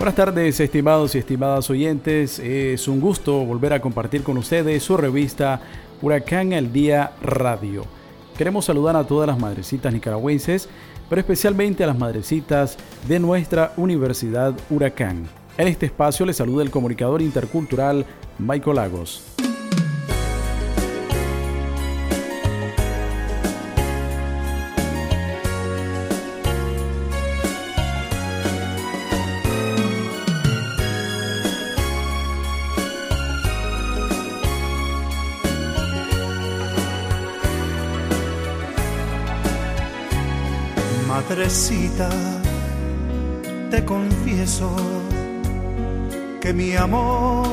Buenas tardes, estimados y estimadas oyentes. Es un gusto volver a compartir con ustedes su revista Huracán al Día Radio. Queremos saludar a todas las madrecitas nicaragüenses, pero especialmente a las madrecitas de nuestra Universidad Huracán. En este espacio les saluda el comunicador intercultural Michael Lagos. Te confieso que mi amor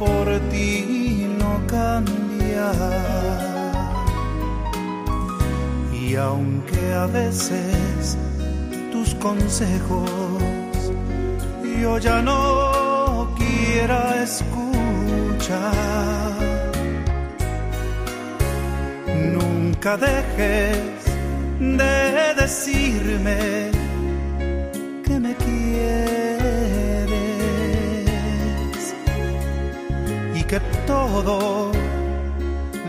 por ti no cambia. Y aunque a veces tus consejos yo ya no quiera escuchar, nunca dejes de decirme que me quieres y que todo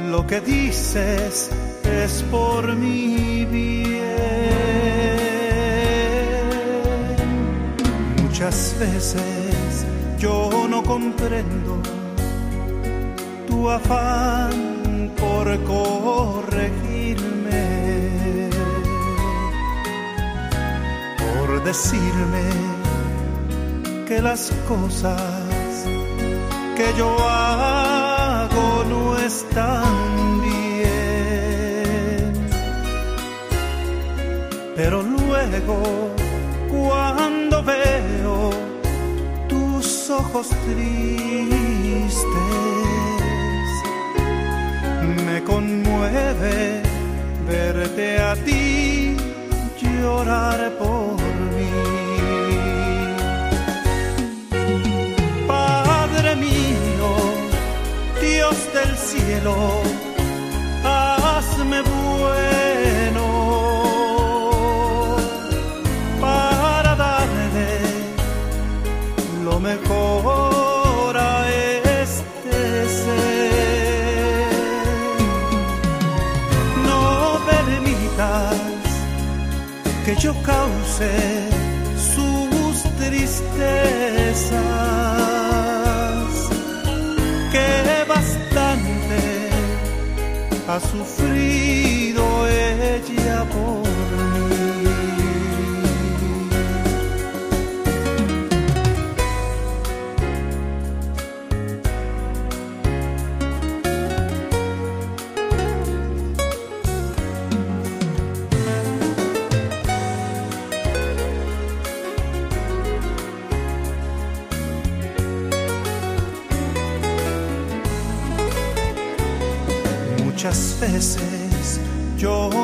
lo que dices es por mi bien. Muchas veces yo no comprendo tu afán por corregirme decirme que las cosas que yo hago no están bien. Pero luego, cuando veo tus ojos tristes, me conmueve verte a ti cielo, hazme bueno para darle lo mejor a este ser. No permitas que yo cause sus tristezas, ha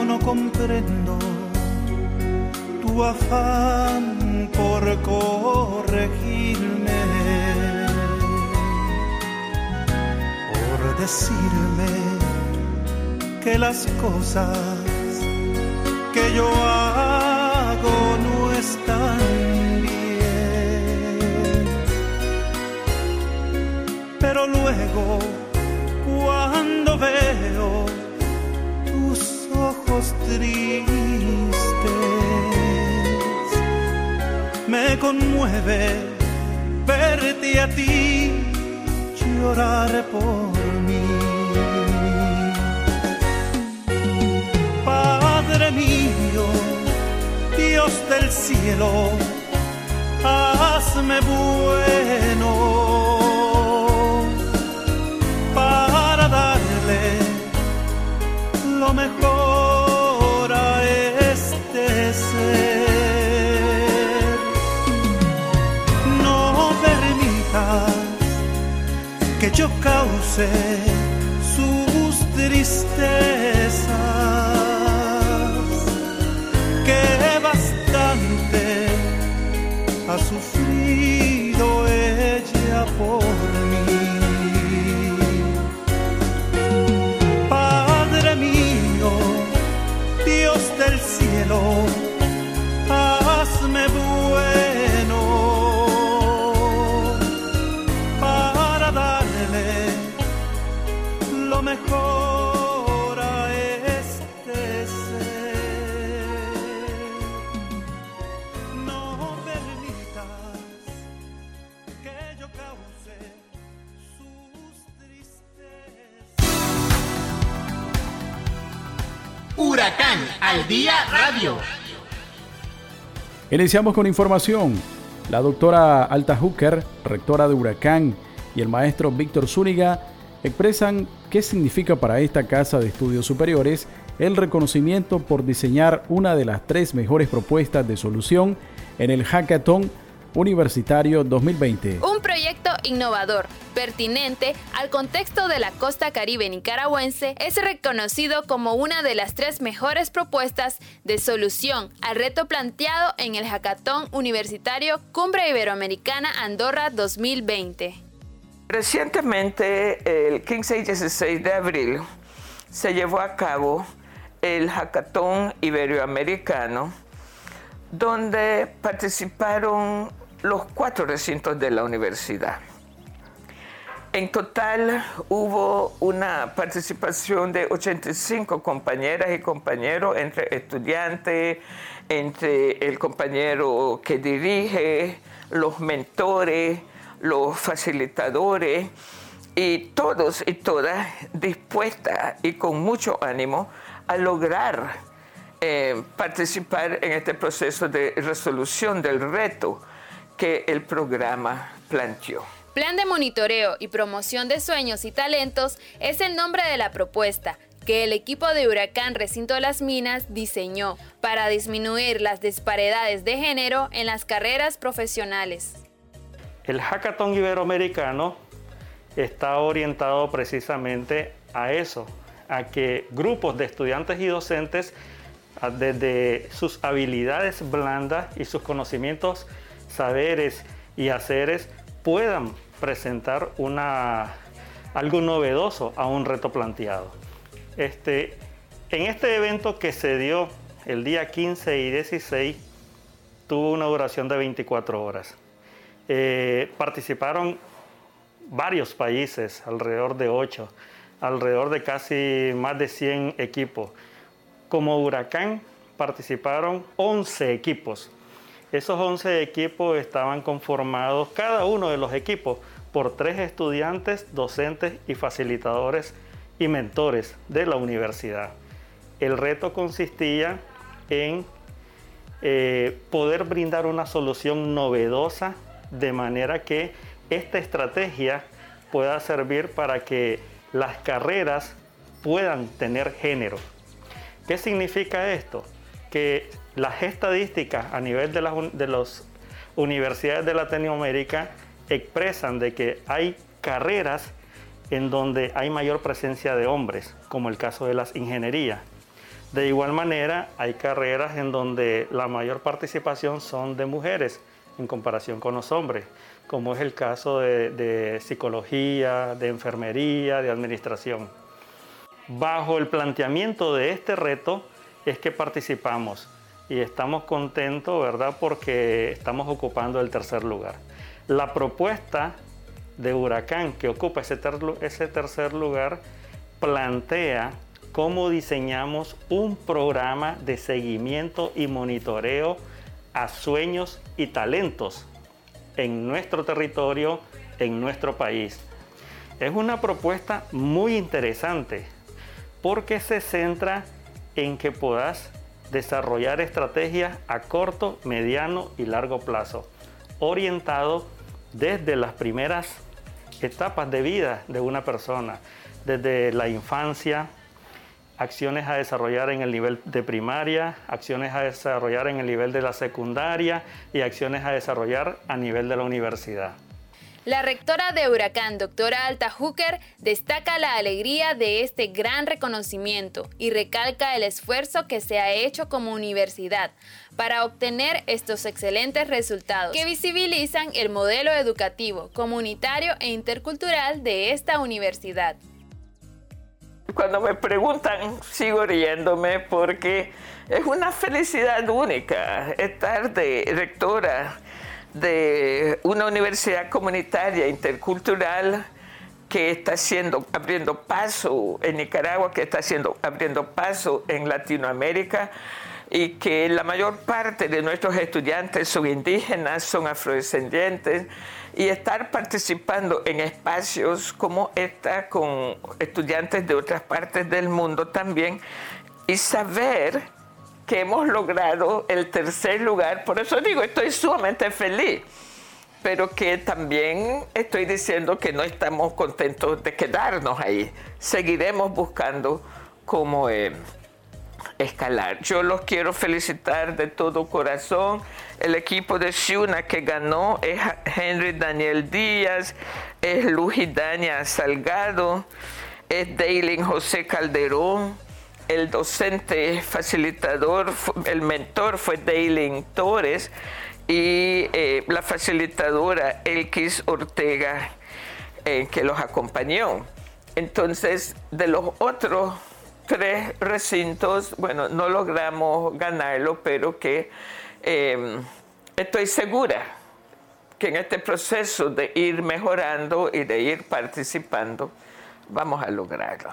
no comprendo tu afán por corregirme, por decirme que las cosas que yo hago no están bien. Pero luego cuando veo ojos tristes, me conmueve verte a ti llorar por mí. Padre mío, Dios del cielo, hazme bueno para darle lo mejor ser. No Iniciamos con información. La doctora Alta Hooker, rectora de Huracán, y el maestro Víctor Zúñiga expresan qué significa para esta casa de estudios superiores el reconocimiento por diseñar una de las tres mejores propuestas de solución en el Hackathon Universitario 2020. Un proyecto innovador, pertinente al contexto de la costa caribe nicaragüense, es reconocido como una de las tres mejores propuestas de solución al reto planteado en el Hackathon Universitario Cumbre Iberoamericana Andorra 2020. Recientemente, el 15 y 16 de abril, se llevó a cabo el Hackathon Iberoamericano, donde participaron los cuatro recintos de la universidad. En total hubo una participación de 85 compañeras y compañeros, entre estudiantes, entre el compañero que dirige, los mentores, los facilitadores y todos y todas dispuestas y con mucho ánimo a lograr eh, participar en este proceso de resolución del reto que el programa planteó. Plan de monitoreo y promoción de sueños y talentos es el nombre de la propuesta que el equipo de Huracán Recinto de las Minas diseñó para disminuir las disparidades de género en las carreras profesionales. El Hackathon Iberoamericano está orientado precisamente a eso, a que grupos de estudiantes y docentes, desde sus habilidades blandas y sus conocimientos, saberes y haceres, puedan presentar algo novedoso a un reto planteado. Este, en este evento que se dio el día 15 y 16, tuvo una duración de 24 horas. Eh, participaron varios países, alrededor de 8, alrededor de casi más de 100 equipos. Como Huracán participaron 11 equipos. Esos 11 equipos estaban conformados, cada uno de los equipos, por tres estudiantes, docentes y facilitadores y mentores de la universidad. El reto consistía en eh, poder brindar una solución novedosa de manera que esta estrategia pueda servir para que las carreras puedan tener género. ¿Qué significa esto? Que las estadísticas a nivel de las de las universidades de Latinoamérica expresan de que hay carreras en donde hay mayor presencia de hombres, como el caso de las ingenierías. De igual manera, hay carreras en donde la mayor participación son de mujeres en comparación con los hombres, como es el caso de psicología, de enfermería, de administración. Bajo el planteamiento de este reto es que participamos y estamos contentos, ¿verdad? Porque estamos ocupando el tercer lugar. La propuesta de Huracán que ocupa ese, ter- ese tercer lugar plantea cómo diseñamos un programa de seguimiento y monitoreo a sueños y talentos en nuestro territorio, en nuestro país. Es una propuesta muy interesante porque se centra en que puedas desarrollar estrategias a corto, mediano y largo plazo, orientado desde las primeras etapas de vida de una persona, desde la infancia, acciones a desarrollar en el nivel de primaria, acciones a desarrollar en el nivel de la secundaria y acciones a desarrollar a nivel de la universidad. La rectora de Huracán, doctora Alta Hooker, destaca la alegría de este gran reconocimiento y recalca el esfuerzo que se ha hecho como universidad para obtener estos excelentes resultados que visibilizan el modelo educativo, comunitario e intercultural de esta universidad. Cuando me preguntan, sigo riéndome porque es una felicidad única estar de rectora de una universidad comunitaria intercultural que está haciendo, abriendo paso en Nicaragua, que está abriendo paso en Latinoamérica y que la mayor parte de nuestros estudiantes son indígenas, son afrodescendientes y estar participando en espacios como esta con estudiantes de otras partes del mundo también y saber que hemos logrado el tercer lugar. Por eso digo, estoy sumamente feliz, pero que también estoy diciendo que no estamos contentos de quedarnos ahí. Seguiremos buscando cómo eh, escalar. Yo los quiero felicitar de todo corazón. El equipo de Shuna que ganó es Henry Daniel Díaz, es Dania Salgado, es Daylin José Calderón el docente facilitador, el mentor fue Daylin Torres y eh, la facilitadora Elkis Ortega eh, que los acompañó. Entonces, de los otros tres recintos, bueno, no logramos ganarlo, pero que em, estoy segura que en este proceso de ir mejorando y de ir participando, vamos a lograrlo.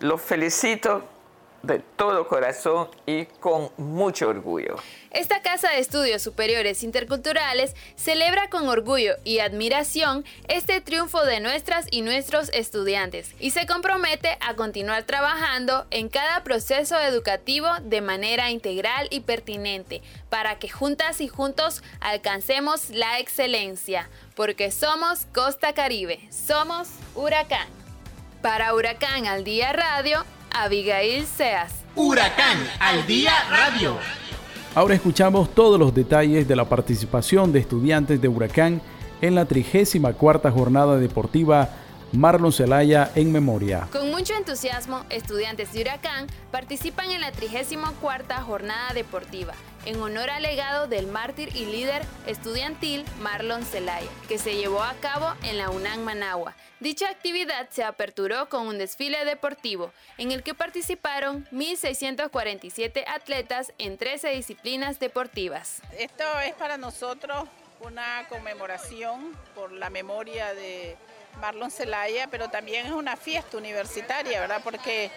Los felicito de todo corazón y con mucho orgullo. Esta Casa de Estudios Superiores Interculturales celebra con orgullo y admiración este triunfo de nuestras y nuestros estudiantes y se compromete a continuar trabajando en cada proceso educativo de manera integral y pertinente para que juntas y juntos alcancemos la excelencia, porque somos Costa Caribe, somos Huracán. Para Huracán al Día Radio, Abigail Seas. Huracán al Día Radio. Ahora escuchamos todos los detalles de la participación de estudiantes de Huracán en la 34 jornada deportiva Marlon Celaya en memoria. Con mucho entusiasmo, estudiantes de Huracán participan en la 34 jornada deportiva en honor al legado del mártir y líder estudiantil Marlon Celaya, que se llevó a cabo en la UNAM Managua. Dicha actividad se aperturó con un desfile deportivo en el que participaron 1.647 atletas en 13 disciplinas deportivas. Esto es para nosotros una conmemoración por la memoria de Marlon Celaya, pero también es una fiesta universitaria, ¿verdad? Porque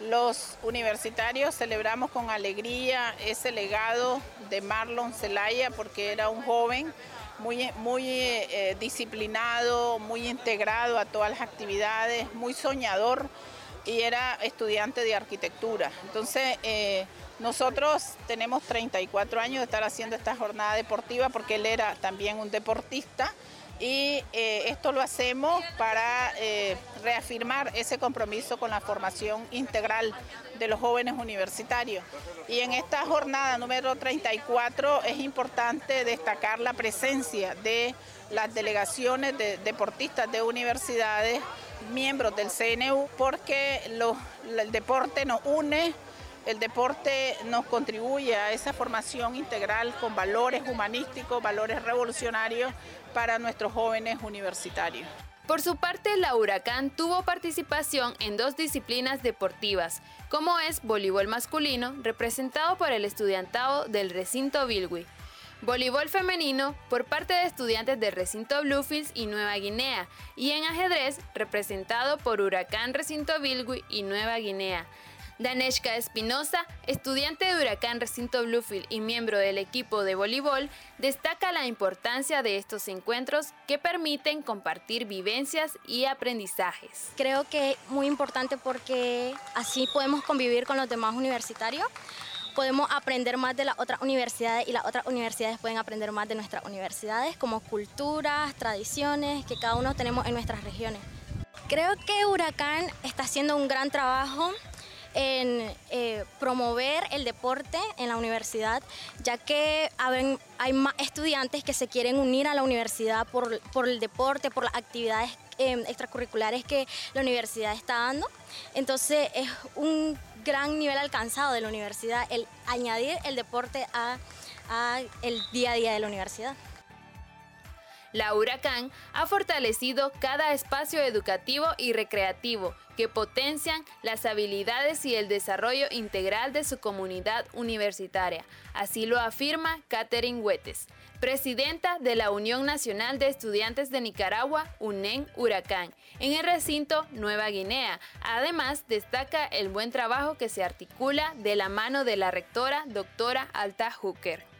los universitarios celebramos con alegría ese legado de Marlon Celaya, porque era un joven muy, muy eh, disciplinado, muy integrado a todas las actividades, muy soñador y era estudiante de arquitectura. Entonces, eh, nosotros tenemos 34 años de estar haciendo esta jornada deportiva porque él era también un deportista y eh, esto lo hacemos para eh, reafirmar ese compromiso con la formación integral de los jóvenes universitarios. Y en esta jornada número 34 es importante destacar la presencia de las delegaciones de deportistas de universidades, miembros del CNU, porque el deporte nos une el deporte nos contribuye a esa formación integral con valores humanísticos, valores revolucionarios para nuestros jóvenes universitarios. Por su parte, la Huracán tuvo participación en dos disciplinas deportivas, como es voleibol masculino, representado por el estudiantado del recinto Bilwi, voleibol femenino por parte de estudiantes del recinto Bluefields y Nueva Guinea, y en ajedrez, representado por Huracán Recinto Bilwi y Nueva Guinea. Daneshka Espinosa, estudiante de Huracán Recinto Bluefield y miembro del equipo de voleibol, destaca la importancia de estos encuentros que permiten compartir vivencias y aprendizajes. Creo que es muy importante porque así podemos convivir con los demás universitarios podemos aprender más de las otras universidades y las otras universidades pueden aprender más de nuestras universidades, como culturas, tradiciones que cada uno tenemos en nuestras regiones. Creo que Huracán está haciendo un gran trabajo en eh, promover el deporte en la universidad, ya que hay más estudiantes que se quieren unir a la universidad por, el deporte, por las actividades eh, extracurriculares que la universidad está dando. Entonces es un gran nivel alcanzado de la universidad el añadir el deporte a, a día a día de la universidad. La Huracán ha fortalecido cada espacio educativo y recreativo que potencian las habilidades y el desarrollo integral de su comunidad universitaria. Así lo afirma Catherine Huetes, presidenta de la Unión Nacional de Estudiantes de Nicaragua, UNEN Huracán, en el recinto Nueva Guinea. Además, destaca el buen trabajo que se articula de la mano de la rectora, doctora Alta Hooker.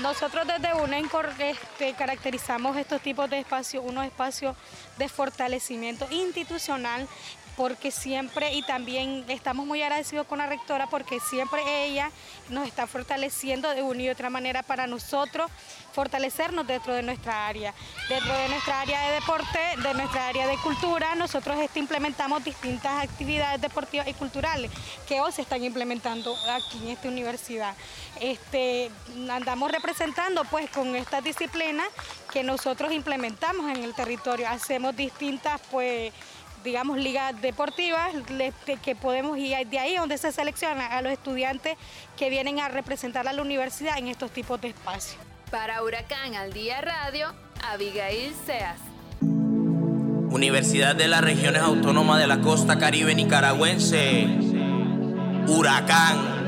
Nosotros desde UNENCOR este, caracterizamos estos tipos de espacios, unos espacios de fortalecimiento institucional, porque siempre, y también estamos muy agradecidos con la rectora, porque siempre ella nos está fortaleciendo de una y otra manera para nosotros fortalecernos dentro de nuestra área. Dentro de nuestra área de deporte, de nuestra área de cultura, nosotros este, implementamos distintas actividades deportivas y culturales que hoy se están implementando aquí en esta universidad. Este, andamos representando pues con estas disciplinas que nosotros implementamos en el territorio. Hacemos distintas pues digamos, ligas deportivas que podemos ir de ahí donde se selecciona a los estudiantes que vienen a representar a la universidad en estos tipos de espacios. Para Huracán al Día Radio, Abigail Seas. Universidad de las Regiones Autónomas de la Costa Caribe Nicaragüense. Huracán.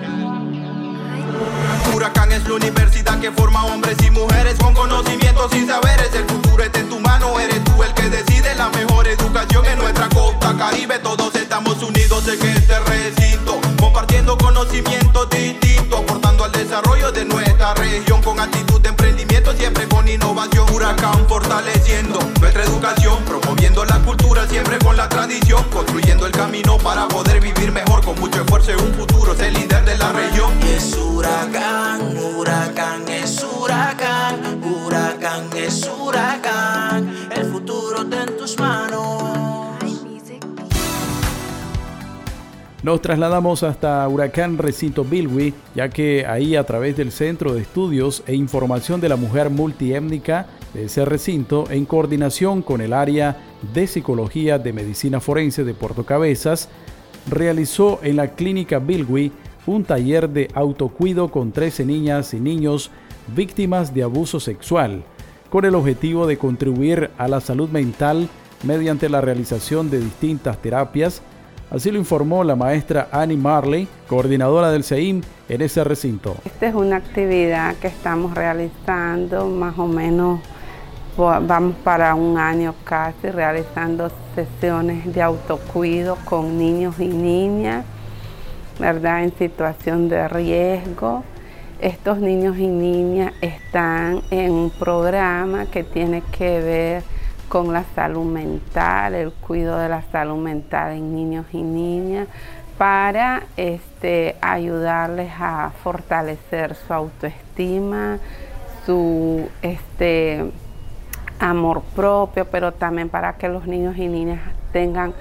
Huracán es la universidad que forma hombres y mujeres con conocimientos y saberes. El futuro está en tu mano, eres tú el que decide la mejor educación en nuestra costa caribe. Todos estamos unidos en este recinto, compartiendo conocimientos distintos, aportando al desarrollo de nuestra región con actitud Huracán fortaleciendo nuestra educación, promoviendo la cultura, siempre con la tradición, construyendo el camino para poder vivir mejor con mucho esfuerzo en un futuro, ser líder de la región. Es huracán, huracán es huracán, huracán es huracán. Nos trasladamos hasta Huracán Recinto Bilwi, ya que ahí a través del Centro de Estudios e Información de la Mujer Multiétnica de ese recinto, en coordinación con el área de Psicología de Medicina Forense de Puerto Cabezas, realizó en la Clínica Bilwi un taller de autocuido con 13 niñas y niños víctimas de abuso sexual, con el objetivo de contribuir a la salud mental mediante la realización de distintas terapias Así lo informó la maestra Annie Marley, coordinadora del CEIM en ese recinto. Esta es una actividad que estamos realizando más o menos, va- vamos para un año casi, realizando sesiones de autocuido con niños y niñas, ¿verdad? En situación de riesgo. Estos niños y niñas están en un programa que tiene que ver con la salud mental, el cuidado de la salud mental en niños y niñas, para este, ayudarles a fortalecer su autoestima, su este, amor propio, pero también para que los niños y niñas tengan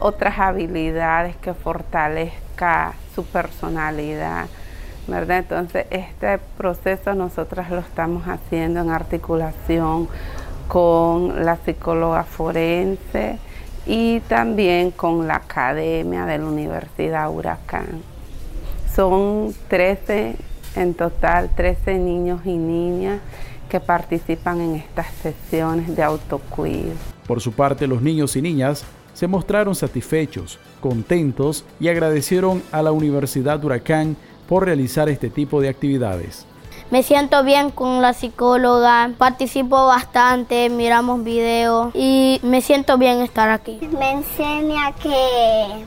otras habilidades que fortalezca su personalidad. ¿verdad? Entonces, este proceso nosotras lo estamos haciendo en articulación con la psicóloga forense y también con la academia de la Universidad Huracán. Son 13, en total 13 niños y niñas que participan en estas sesiones de autocuido. Por su parte, los niños y niñas se mostraron satisfechos, contentos y agradecieron a la Universidad Huracán por realizar este tipo de actividades. Me siento bien con la psicóloga, participo bastante, miramos videos y me siento bien estar aquí. Me enseña que,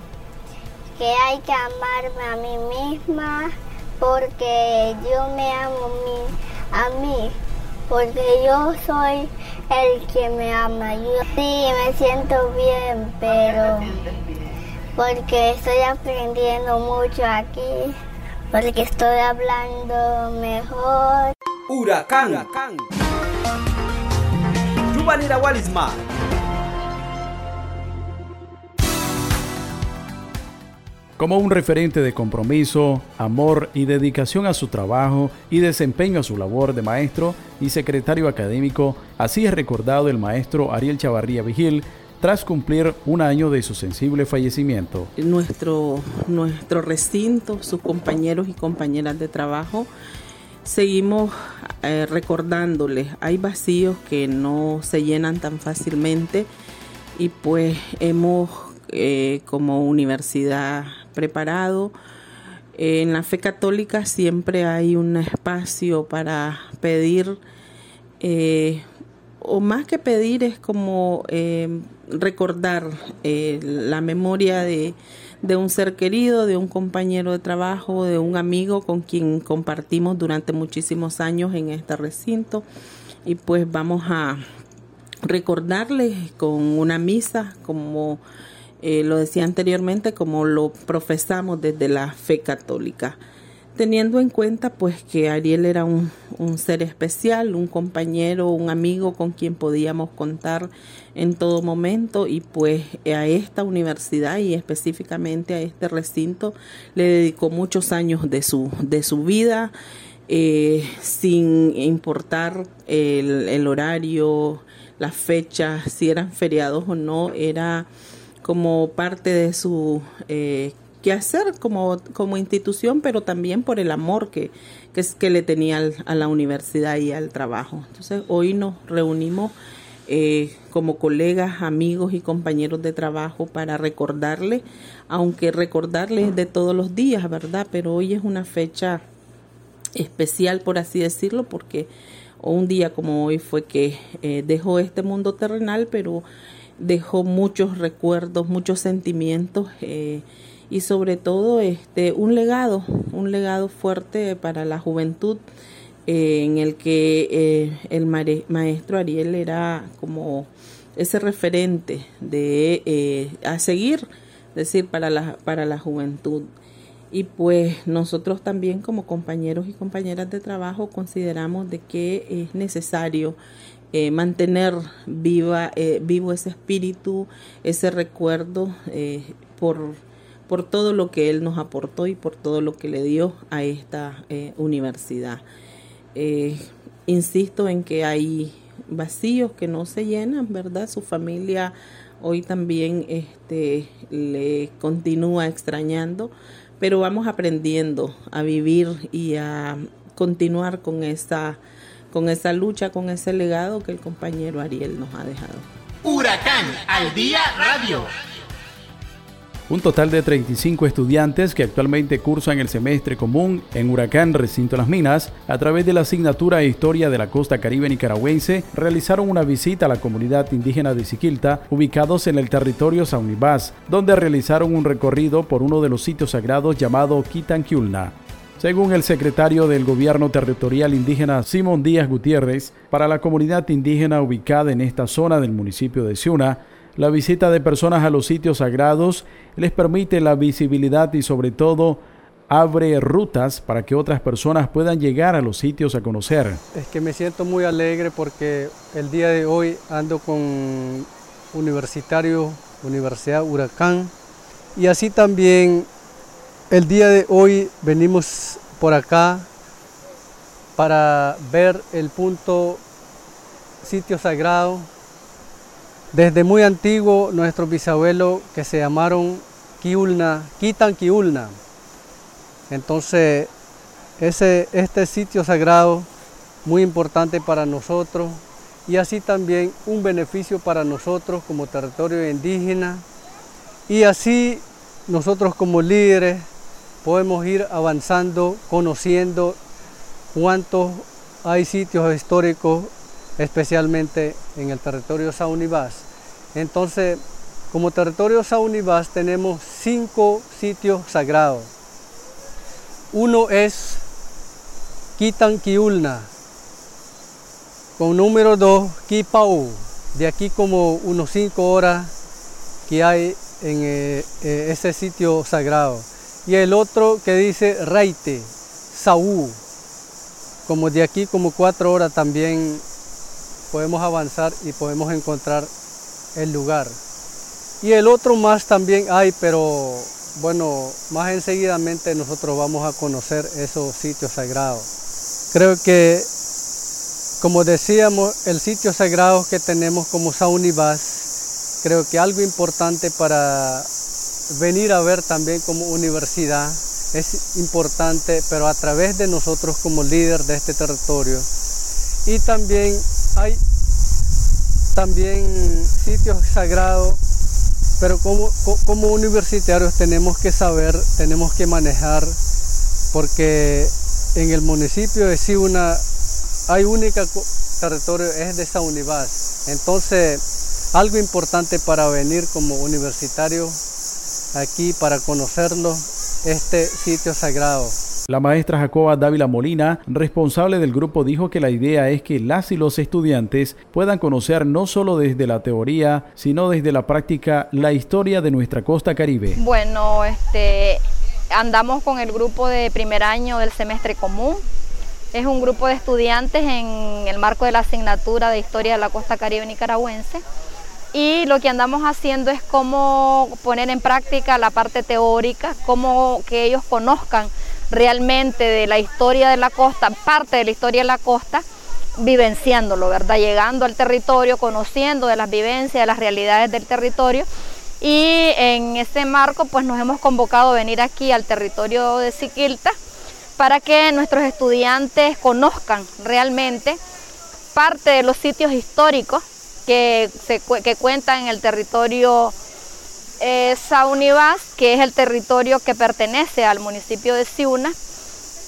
que hay que amarme a mí misma porque yo me amo a mí, porque yo soy el que me ama. Yo sí me siento bien, pero porque estoy aprendiendo mucho aquí, porque estoy hablando mejor. Huracán. Yubanira Walisma. como un referente de compromiso, amor y dedicación a su trabajo y desempeño a su labor de maestro y secretario académico, así es recordado el maestro Ariel Chavarría Vigil tras cumplir un año de su sensible fallecimiento. Nuestro, nuestro recinto, sus compañeros y compañeras de trabajo, seguimos eh, recordándoles, hay vacíos que no se llenan tan fácilmente y pues hemos eh, como universidad preparado. en la fe católica siempre hay un espacio para pedir, eh, o más que pedir es como recordar eh, la memoria de, de un ser querido, de un compañero de trabajo, de un amigo con quien compartimos durante muchísimos años en este recinto. Y pues vamos a recordarles con una misa como eh, lo decía anteriormente, como lo profesamos desde la fe católica, teniendo en cuenta pues que Ariel era un, ser especial, un compañero, un amigo con quien podíamos contar en todo momento y pues a esta universidad y específicamente a este recinto le dedicó muchos años de su, de su vida. Eh, sin importar el, el horario, las fechas, si eran feriados o no, era como parte de su eh, quehacer como, como institución, pero también por el amor que, que, es, que le tenía a la universidad y al trabajo. Entonces, hoy nos reunimos eh, como colegas, amigos y compañeros de trabajo para recordarle, aunque recordarle es de todos los días, ¿verdad? Pero hoy es una fecha especial, por así decirlo, porque un día como hoy fue que eh, dejó este mundo terrenal, pero dejó muchos recuerdos, muchos sentimientos eh, y sobre todo este un legado, un legado fuerte para la juventud eh, en el que eh, el maestro Ariel era como ese referente de eh, a seguir, decir, para la, para la juventud. Y pues nosotros también como compañeros y compañeras de trabajo consideramos de que es necesario mantener viva, eh, vivo ese espíritu, ese recuerdo eh, por, por todo lo que él nos aportó y por todo lo que le dio a esta eh, universidad. Eh, insisto en que hay vacíos que no se llenan, ¿verdad? Su familia hoy también este, le continúa extrañando, pero vamos aprendiendo a vivir y a continuar con esa, con esa lucha, con ese legado que el compañero Ariel nos ha dejado. Huracán al día radio. Un total de 35 estudiantes que actualmente cursan el semestre común en Huracán Recinto Las Minas, a través de la asignatura de Historia de la Costa Caribe Nicaragüense, realizaron una visita a la comunidad indígena de Siquilta, ubicados en el territorio Saunibás, donde realizaron un recorrido por uno de los sitios sagrados llamado Quitanquiulna. Según el secretario del Gobierno Territorial Indígena Simón Díaz Gutiérrez, para la comunidad indígena ubicada en esta zona del municipio de Ciuna, la visita de personas a los sitios sagrados les permite la visibilidad y sobre todo abre rutas para que otras personas puedan llegar a los sitios a conocer. Es que me siento muy alegre porque el día de hoy ando con universitario, Universidad Huracán, y así también el día de hoy venimos por acá para ver el punto sitio sagrado. Desde muy antiguo nuestros bisabuelos que se llamaron Kiulna, Kitan Kiulna. Entonces, ese, este sitio sagrado muy importante para nosotros y así también un beneficio para nosotros como territorio indígena y así nosotros como líderes podemos ir avanzando, conociendo cuántos hay sitios históricos, especialmente en el territorio Saunibás. Entonces, como territorio Saunibás tenemos cinco sitios sagrados. Uno es Quitanquiulna, con número dos, Quipau, de aquí como unos cinco horas que hay en eh, eh, ese sitio sagrado. Y el otro que dice Reite, Saúl, como de aquí como cuatro horas también podemos avanzar y podemos encontrar el lugar. Y el otro más también hay, pero bueno, más enseguidamente nosotros vamos a conocer esos sitios sagrados. Creo que, como decíamos, el sitio sagrado que tenemos como Saunibas, creo que algo importante para venir a ver también como universidad es importante, pero a través de nosotros como líder de este territorio. Y también hay también sitios sagrados, pero como, como universitarios tenemos que saber, tenemos que manejar, porque en el municipio de Siuna hay única territorio, es de Saunibás. Entonces, algo importante para venir como universitario aquí, para conocerlo, este sitio sagrado. La maestra Jacoba Dávila Molina, responsable del grupo, dijo que la idea es que las y los estudiantes puedan conocer no solo desde la teoría, sino desde la práctica la historia de nuestra costa caribe. Bueno, este, andamos con el grupo de primer año del semestre común. Es un grupo de estudiantes en el marco de la asignatura de Historia de la Costa Caribe Nicaragüense. Y lo que andamos haciendo es cómo poner en práctica la parte teórica, cómo que ellos conozcan realmente de la historia de la costa, parte de la historia de la costa, vivenciándolo, ¿verdad? Llegando al territorio, conociendo de las vivencias, de las realidades del territorio. Y en ese marco, pues nos hemos convocado a venir aquí al territorio de Siquilta para que nuestros estudiantes conozcan realmente parte de los sitios históricos que, se, que cuentan en el territorio Saunibás, que es el territorio que pertenece al municipio de Ciuna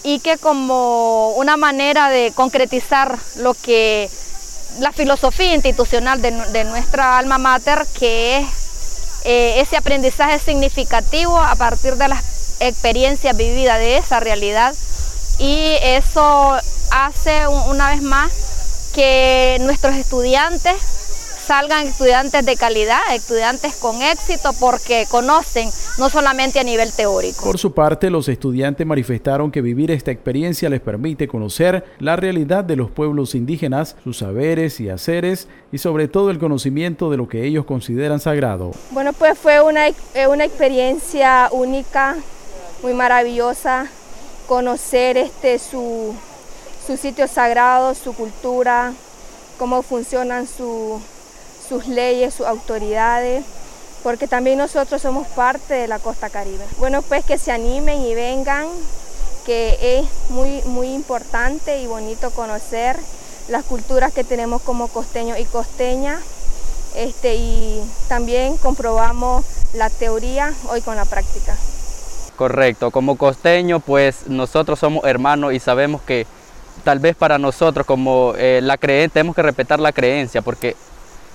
y que como una manera de concretizar lo que la filosofía institucional de, nuestra alma mater, que es eh, ese aprendizaje significativo a partir de las experiencias vividas de esa realidad. Y eso hace una vez más que nuestros estudiantes salgan estudiantes de calidad, estudiantes con éxito, porque conocen no solamente a nivel teórico. Por su parte, los estudiantes manifestaron que vivir esta experiencia les permite conocer la realidad de los pueblos indígenas, sus saberes y haceres, y sobre todo el conocimiento de lo que ellos consideran sagrado. Bueno, pues fue una, eh, una experiencia única, muy maravillosa, conocer este, su, su sitio sagrado, su cultura, cómo funcionan su, sus leyes, sus autoridades, porque también nosotros somos parte de la costa caribe. Bueno, pues que se animen y vengan, que es muy, muy importante y bonito conocer las culturas que tenemos como costeños y costeñas. Este, y también comprobamos la teoría hoy con la práctica. Correcto, como costeño pues nosotros somos hermanos y sabemos que tal vez para nosotros como eh, la creencia, tenemos que respetar la creencia porque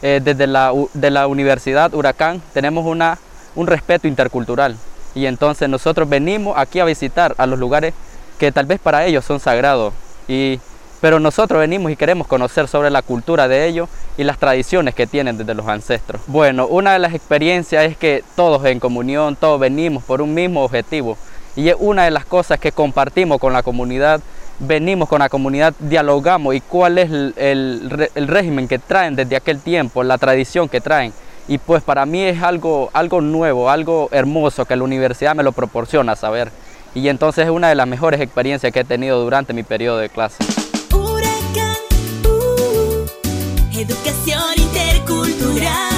eh, desde la, de la Universidad Huracán tenemos una, un respeto intercultural. Y entonces nosotros venimos aquí a visitar a los lugares que tal vez para ellos son sagrados, y, pero nosotros venimos y queremos conocer sobre la cultura de ellos y las tradiciones que tienen desde los ancestros. Bueno, una de las experiencias es que todos en comunión, todos venimos por un mismo objetivo. Y es una de las cosas que compartimos con la comunidad venimos con la comunidad, dialogamos y cuál es el, régimen que traen desde aquel tiempo, la tradición que traen. Y pues para mí es algo, algo nuevo, algo hermoso que la universidad me lo proporciona saber. Y entonces es una de las mejores experiencias que he tenido durante mi periodo de clase. Huracán, uh, educación intercultural.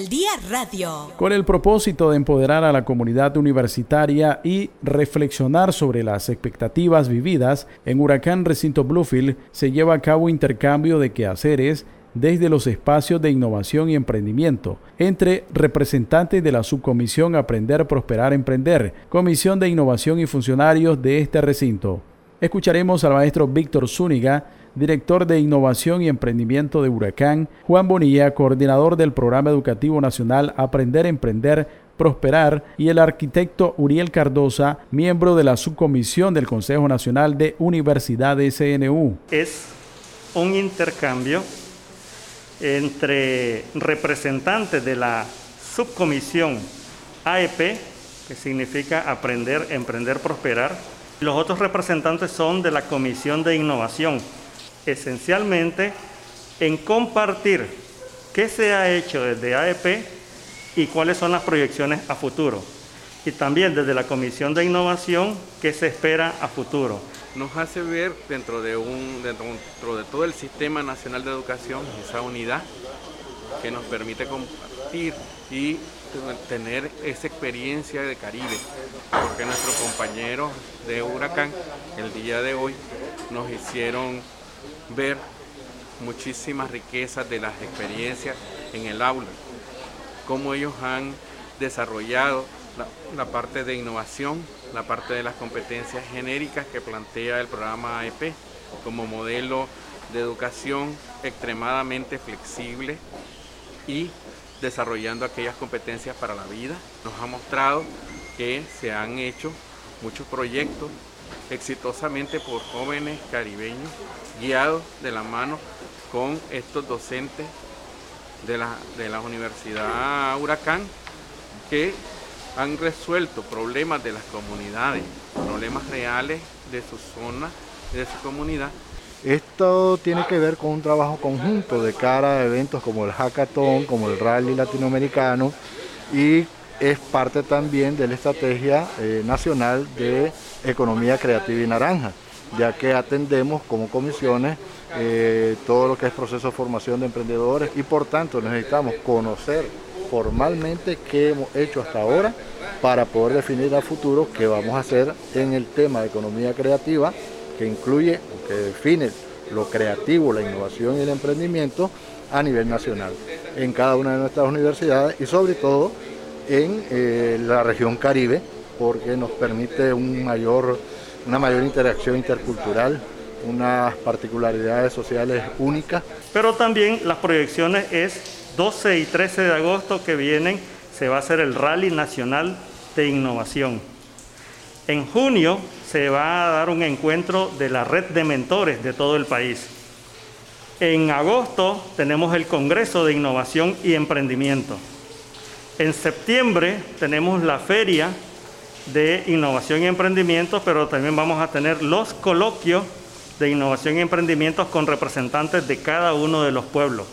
Al Día Radio. Con el propósito de empoderar a la comunidad universitaria y reflexionar sobre las expectativas vividas, en Huracán Recinto Bluefield se lleva a cabo intercambio de quehaceres desde los espacios de innovación y emprendimiento entre representantes de la subcomisión Aprender, Prosperar, Emprender, Comisión de Innovación y funcionarios de este recinto. Escucharemos al maestro Víctor Zúñiga, director de Innovación y Emprendimiento de Huracán, Juan Bonilla, coordinador del Programa Educativo Nacional Aprender, Emprender, Prosperar, y el arquitecto Uriel Cardosa, miembro de la subcomisión del Consejo Nacional de Universidades CNU. Es un intercambio entre representantes de la subcomisión AEP, que significa Aprender, Emprender, Prosperar. Los otros representantes son de la Comisión de Innovación, esencialmente en compartir qué se ha hecho desde AEP y cuáles son las proyecciones a futuro. Y también desde la Comisión de Innovación, qué se espera a futuro. Nos hace ver dentro de, un, dentro de todo el Sistema Nacional de Educación esa unidad que nos permite compartir y tener esa experiencia de Caribe, porque nuestros compañeros de Huracán el día de hoy nos hicieron ver muchísimas riquezas de las experiencias en el aula, cómo ellos han desarrollado la, parte de innovación, la parte de las competencias genéricas que plantea el programa AEP como modelo de educación extremadamente flexible y desarrollando aquellas competencias para la vida. Nos ha mostrado que se han hecho muchos proyectos exitosamente por jóvenes caribeños guiados de la mano con estos docentes de la, de la Universidad Huracán que han resuelto problemas de las comunidades, problemas reales de su zona, de su comunidad. Esto tiene que ver con un trabajo conjunto de cara a eventos como el hackathon, como el rally latinoamericano y es parte también de la estrategia eh, nacional de economía creativa y naranja, ya que atendemos como comisiones eh, todo lo que es proceso de formación de emprendedores y por tanto necesitamos conocer formalmente qué hemos hecho hasta ahora para poder definir a futuro qué vamos a hacer en el tema de economía creativa que incluye o que define lo creativo, la innovación y el emprendimiento a nivel nacional en cada una de nuestras universidades y sobre todo en eh, la región Caribe porque nos permite un mayor, una mayor interacción intercultural, unas particularidades sociales únicas. Pero también las proyecciones es 12 y 13 de agosto que vienen se va a hacer el Rally Nacional de Innovación. En junio se va a dar un encuentro de la red de mentores de todo el país. En agosto tenemos el Congreso de Innovación y Emprendimiento. En septiembre tenemos la Feria de Innovación y Emprendimiento, pero también vamos a tener los coloquios de innovación y emprendimientos con representantes de cada uno de los pueblos.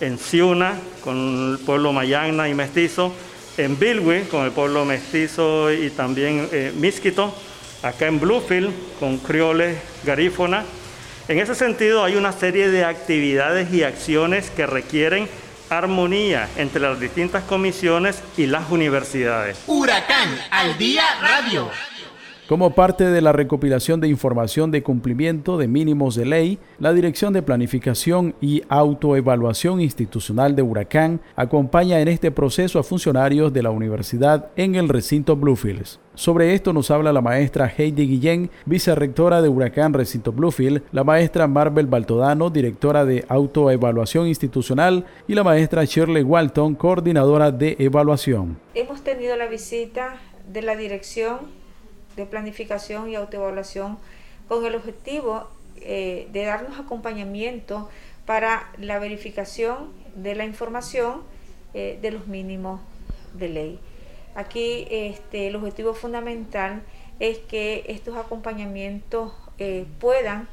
En Ciuna con el pueblo mayagna y mestizo, en Bilwi con el pueblo mestizo y también eh, misquito, acá en Bluefield con crioles garífona. En ese sentido hay una serie de actividades y acciones que requieren armonía entre las distintas comisiones y las universidades. Huracán al día radio. Como parte de la recopilación de información de cumplimiento de mínimos de ley, la Dirección de Planificación y Autoevaluación Institucional de Huracán acompaña en este proceso a funcionarios de la universidad en el recinto Bluefields. Sobre esto nos habla la maestra Heidi Guillén, vicerrectora de Huracán Recinto Bluefield, la maestra Marvel Baltodano, directora de Autoevaluación Institucional, y la maestra Shirley Walton, coordinadora de evaluación. Hemos tenido la visita de la dirección de planificación y autoevaluación con el objetivo eh, de darnos acompañamiento para la verificación de la información eh, de los mínimos de ley. Aquí este, el objetivo fundamental es que estos acompañamientos eh, puedan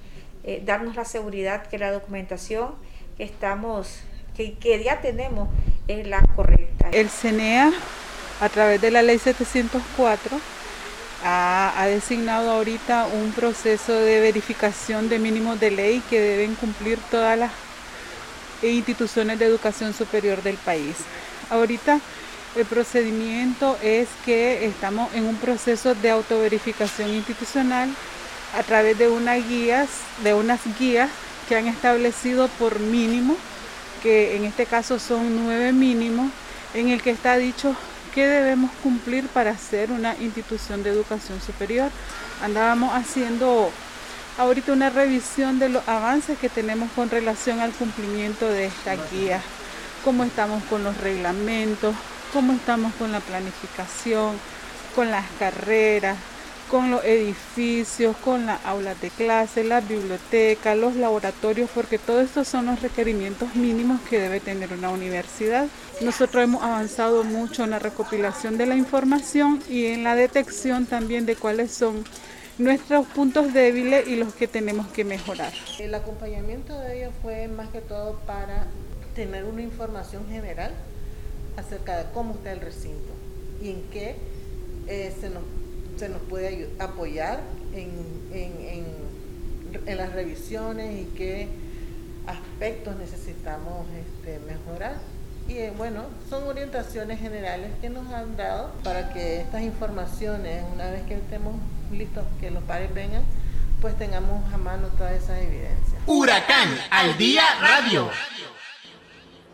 darnos la seguridad que la documentación que estamos, que, que ya tenemos es la correcta. El CENEA, a través de la ley 704, ha, designado ahorita un proceso de verificación de mínimos de ley que deben cumplir todas las instituciones de educación superior del país. Ahorita el procedimiento es que estamos en un proceso de autoverificación institucional a través de unas guías, que han establecido por mínimo, que en este caso son nueve mínimos, en el que está dicho ¿Qué debemos cumplir para ser una institución de educación superior? Andábamos haciendo ahorita una revisión de los avances que tenemos con relación al cumplimiento de esta guía, cómo estamos con los reglamentos, cómo estamos con la planificación, con las carreras, con los edificios, con las aulas de clase, la biblioteca, los laboratorios, porque todos estos son los requerimientos mínimos que debe tener una universidad. Nosotros hemos avanzado mucho en la recopilación de la información y en la detección también de cuáles son nuestros puntos débiles y los que tenemos que mejorar. El acompañamiento de ellos fue más que todo para tener una información general acerca de cómo está el recinto y en qué eh, se, nos, se, nos, puede apoyar en, en, en, las revisiones y qué aspectos necesitamos este, mejorar. Y eh, bueno, son orientaciones generales que nos han dado para que estas informaciones, una vez que estemos listos, que los padres vengan, pues tengamos a mano todas esas evidencias. Huracán al día radio.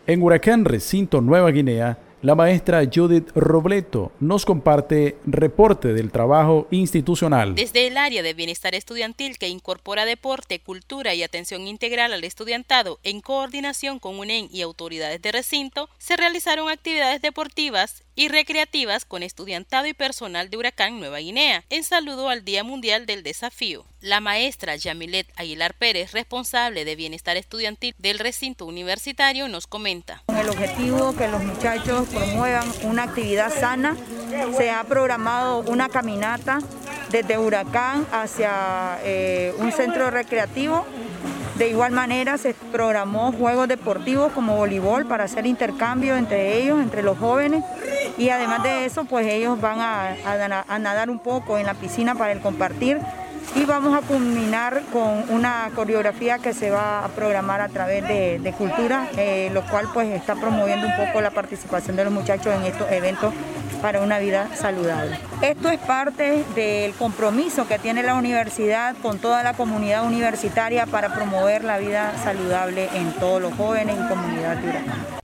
En Huracán Recinto Nueva Guinea, la maestra Judith Robleto nos comparte reporte del trabajo institucional. Desde el área de bienestar estudiantil que incorpora deporte, cultura y atención integral al estudiantado en coordinación con UNEN y autoridades de recinto, se realizaron actividades deportivas y recreativas con estudiantado y personal de Huracán Nueva Guinea, en saludo al Día Mundial del Desafío. La maestra Yamilet Aguilar Pérez, responsable de bienestar estudiantil del recinto universitario, nos comenta. Con el objetivo que los muchachos promuevan una actividad sana, se ha programado una caminata desde Huracán hacia eh, un centro recreativo de igual manera se programó juegos deportivos como voleibol para hacer intercambio entre ellos, entre los jóvenes. Y además de eso, pues ellos van a, a nadar un poco en la piscina para el compartir y vamos a culminar con una coreografía que se va a programar a través de, cultura, eh, lo cual pues está promoviendo un poco la participación de los muchachos en estos eventos para una vida saludable. Esto es parte del compromiso que tiene la universidad con toda la comunidad universitaria para promover la vida saludable en todos los jóvenes y comunidad de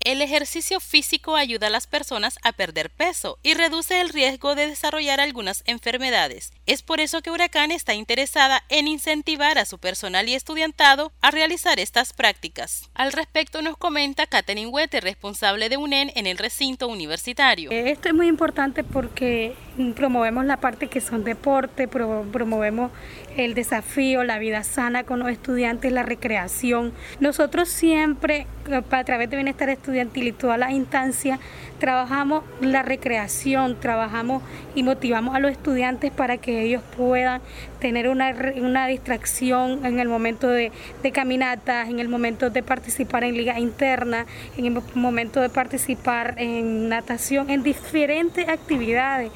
el ejercicio físico ayuda a las personas a perder peso y reduce el riesgo de desarrollar algunas enfermedades. Es por eso que Huracán está interesada en incentivar a su personal y estudiantado a realizar estas prácticas. Al respecto nos comenta Katherine Huete, responsable de UNEN en el recinto universitario. Eh, esto es muy importante porque promovemos la parte que son deporte, promovemos el desafío, la vida sana con los estudiantes, la recreación. Nosotros siempre, eh, a través de Bienestar Estudiantil y todas las instancias, trabajamos la recreación, trabajamos y motivamos a los estudiantes para que ellos puedan tener una, una distracción en el momento de, de, caminatas, en el momento de participar en liga interna, en el momento de participar en natación, en diferentes actividades.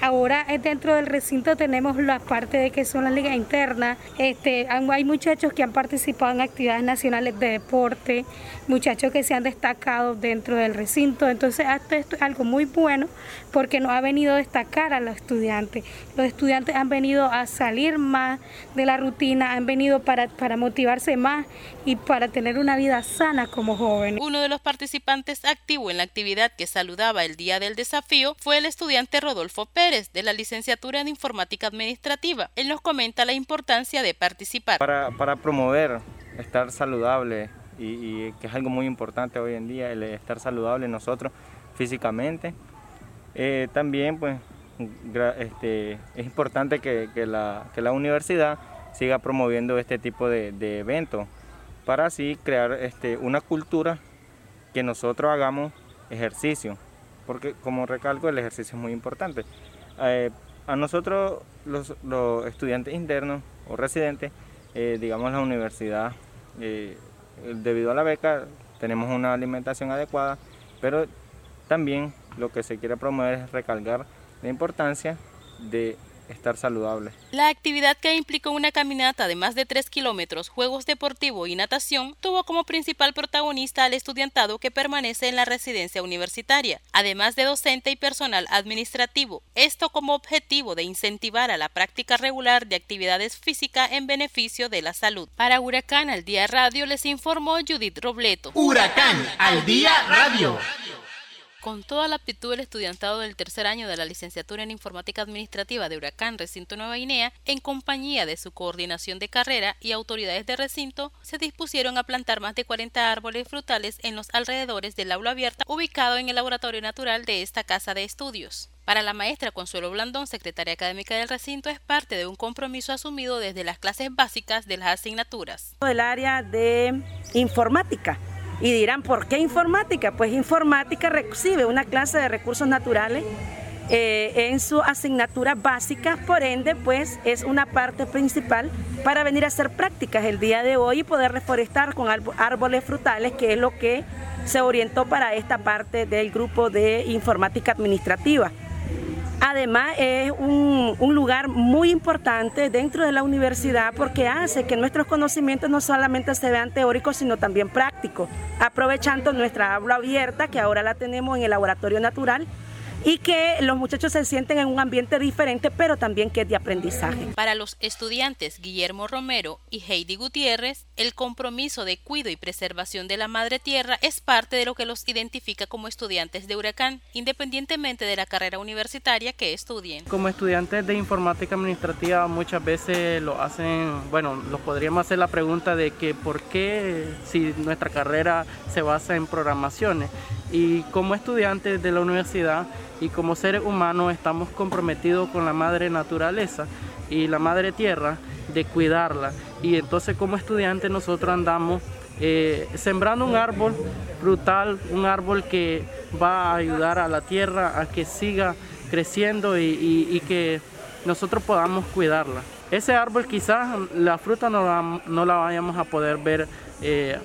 Ahora eh, dentro del recinto tenemos la parte de que son las ligas internas. Este, hay muchachos que han participado en actividades nacionales de deporte, muchachos que se han destacado dentro del recinto. Entonces esto es algo muy bueno porque nos ha venido a destacar a los estudiantes. Los estudiantes han venido a salir más de la rutina, han venido para, para motivarse más y para tener una vida sana como jóvenes. Uno de los participantes activos en la actividad que saludaba el día del desafío fue el estudiante Rodolfo Pérez de la licenciatura en informática administrativa. Él nos comenta la importancia de participar. Para, para promover estar saludable y, y, que es algo muy importante hoy en día, el estar saludable nosotros físicamente eh, también pues este, es importante que, la, universidad siga promoviendo este tipo de, eventos para así crear este, una cultura que nosotros hagamos ejercicio, porque como recalco el ejercicio es muy importante. Eh, a nosotros los, estudiantes internos o residentes, eh, digamos la universidad, debido a la beca tenemos una alimentación adecuada, pero también lo que se quiere promover es recalcar la importancia de estar saludable. La actividad que implicó una caminata de más de 3 kilómetros, juegos deportivos y natación, tuvo como principal protagonista al estudiantado que permanece en la residencia universitaria, además de docente y personal administrativo. Esto como objetivo de incentivar a la práctica regular de actividades físicas en beneficio de la salud. Para Huracán al Día Radio les informó Judith Robleto. Huracán al Día Radio. Con toda la aptitud del estudiantado del tercer año de la licenciatura en Informática Administrativa de Huracán Recinto Nueva Guinea, en compañía de su coordinación de carrera y autoridades de recinto, se dispusieron a plantar más de 40 árboles frutales en los alrededores del aula abierta ubicado en el laboratorio natural de esta casa de estudios. Para la maestra Consuelo Blandón, secretaria académica del recinto, es parte de un compromiso asumido desde las clases básicas de las asignaturas. Del área de informática y dirán, ¿por qué informática? Pues informática recibe una clase de recursos naturales eh, en su asignatura básica, por ende, pues es una parte principal para venir a hacer prácticas el día de hoy y poder reforestar con árboles frutales, que es lo que se orientó para esta parte del grupo de informática administrativa. Además es un, lugar muy importante dentro de la universidad porque hace que nuestros conocimientos no solamente se vean teóricos, sino también prácticos, aprovechando nuestra aula abierta que ahora la tenemos en el laboratorio natural y que los muchachos se sienten en un ambiente diferente, pero también que es de aprendizaje. Para los estudiantes Guillermo Romero y Heidi Gutiérrez, el compromiso de cuidado y preservación de la madre tierra es parte de lo que los identifica como estudiantes de Huracán, independientemente de la carrera universitaria que estudien. Como estudiantes de informática administrativa muchas veces lo hacen, bueno, los podríamos hacer la pregunta de que por qué si nuestra carrera se basa en programaciones y como estudiantes de la universidad y como seres humanos estamos comprometidos con la madre naturaleza y la madre tierra de cuidarla y entonces como estudiantes nosotros andamos eh, sembrando un árbol frutal, un árbol que va a ayudar a la tierra a que siga creciendo y, que nosotros podamos cuidarla. Ese árbol quizás la fruta no la, no la vayamos a poder ver eh,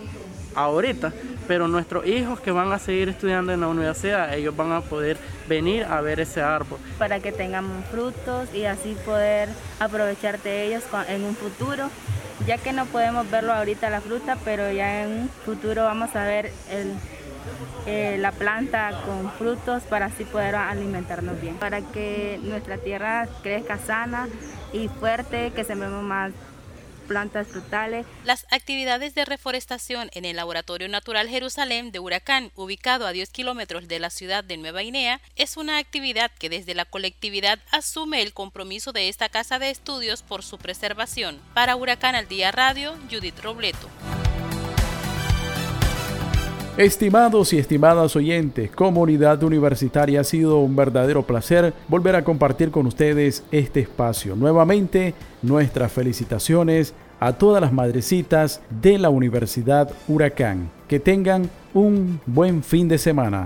ahorita, pero nuestros hijos que van a seguir estudiando en la universidad, ellos van a poder venir a ver ese árbol. Para que tengan frutos y así poder aprovechar de ellos en un futuro, ya que no podemos verlo ahorita la fruta, pero ya en un futuro vamos a ver eh, la planta con frutos para así poder alimentarnos bien, para que nuestra tierra crezca sana y fuerte, que sembremos más plantas frutales. Las actividades de reforestación en el Laboratorio Natural Jerusalén de Huracán, ubicado a 10 kilómetros de la ciudad de Nueva Guinea, es una actividad que desde la colectividad asume el compromiso de esta casa de estudios por su preservación. Para Huracán al Día Radio, Judith Robleto. Estimados y estimadas oyentes, comunidad universitaria, ha sido un verdadero placer volver a compartir con ustedes este espacio. Nuevamente, nuestras felicitaciones a todas las madrecitas de la Universidad Huracán. Que tengan un buen fin de semana.